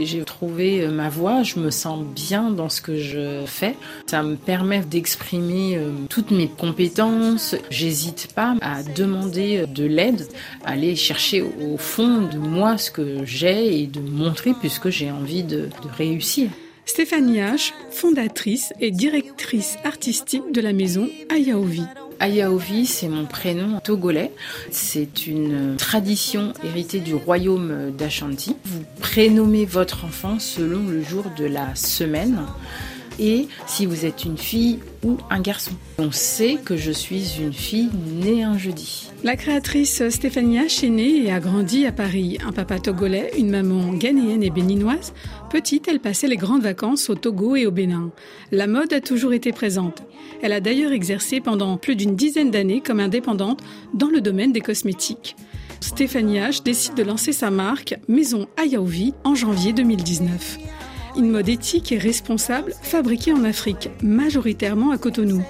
J'ai trouvé euh, ma voix, je me sens bien dans ce que je fais. Ça me permet d'exprimer euh, toutes mes compétences. J'hésite pas à demander euh, de l'aide, à aller chercher au fond de moi ce que j'ai et de montrer puisque j'ai envie de, réussir. Stéphanie H., fondatrice et directrice artistique de la maison Ayaovi. Ayaovi, c'est mon prénom togolais. C'est une tradition héritée du royaume d'Ashanti. Vous prénommez votre enfant selon le jour de la semaine et si vous êtes une fille ou un garçon. On sait que je suis une fille née un jeudi. La créatrice Stéphanie H est née et a grandi à Paris. Un papa togolais, une maman ghanéenne et béninoise. Petite, elle passait les grandes vacances au Togo et au Bénin. La mode a toujours été présente. Elle a d'ailleurs exercé pendant plus d'une dizaine d'années comme indépendante dans le domaine des cosmétiques. Stéphanie H décide de lancer sa marque Maison Ayaovi en janvier 2019. Une mode éthique et responsable fabriquée en Afrique, majoritairement à Cotonou.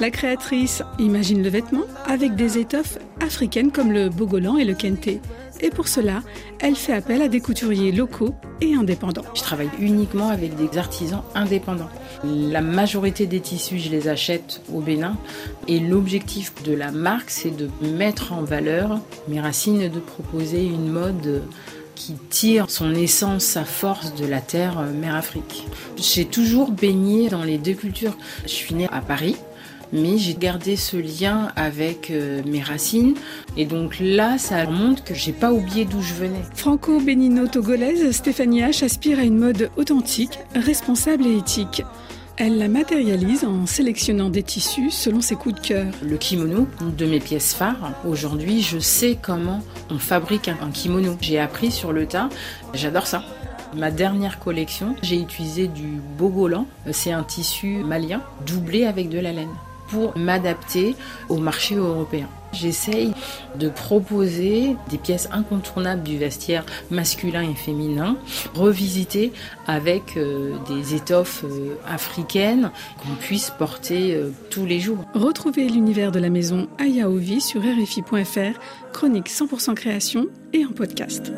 La créatrice imagine le vêtement avec des étoffes africaines comme le bogolan et le kente. Et pour cela, elle fait appel à des couturiers locaux et indépendants. Je travaille uniquement avec des artisans indépendants. La majorité des tissus, je les achète au Bénin. Et l'objectif de la marque, c'est de mettre en valeur mes racines et de proposer une mode qui tire son essence, sa force de la terre euh, mère Afrique. J'ai toujours baigné dans les deux cultures. Je suis née à Paris, mais j'ai gardé ce lien avec euh, mes racines et donc là ça montre que j'ai pas oublié d'où je venais. Franco-bénino-togolaise, Stéphanie H aspire à une mode authentique, responsable et éthique. Elle la matérialise en sélectionnant des tissus selon ses coups de cœur. Le kimono, une de mes pièces phares. Aujourd'hui, je sais comment on fabrique un kimono. J'ai appris sur le tas. J'adore ça. Ma dernière collection, j'ai utilisé du bogolan. C'est un tissu malien doublé avec de la laine pour m'adapter au marché européen. J'essaye de proposer des pièces incontournables du vestiaire masculin et féminin, revisitées avec euh, des étoffes euh, africaines qu'on puisse porter euh, tous les jours. Retrouvez l'univers de la maison Ayaovi sur RFI.fr, chronique 100% création et en podcast.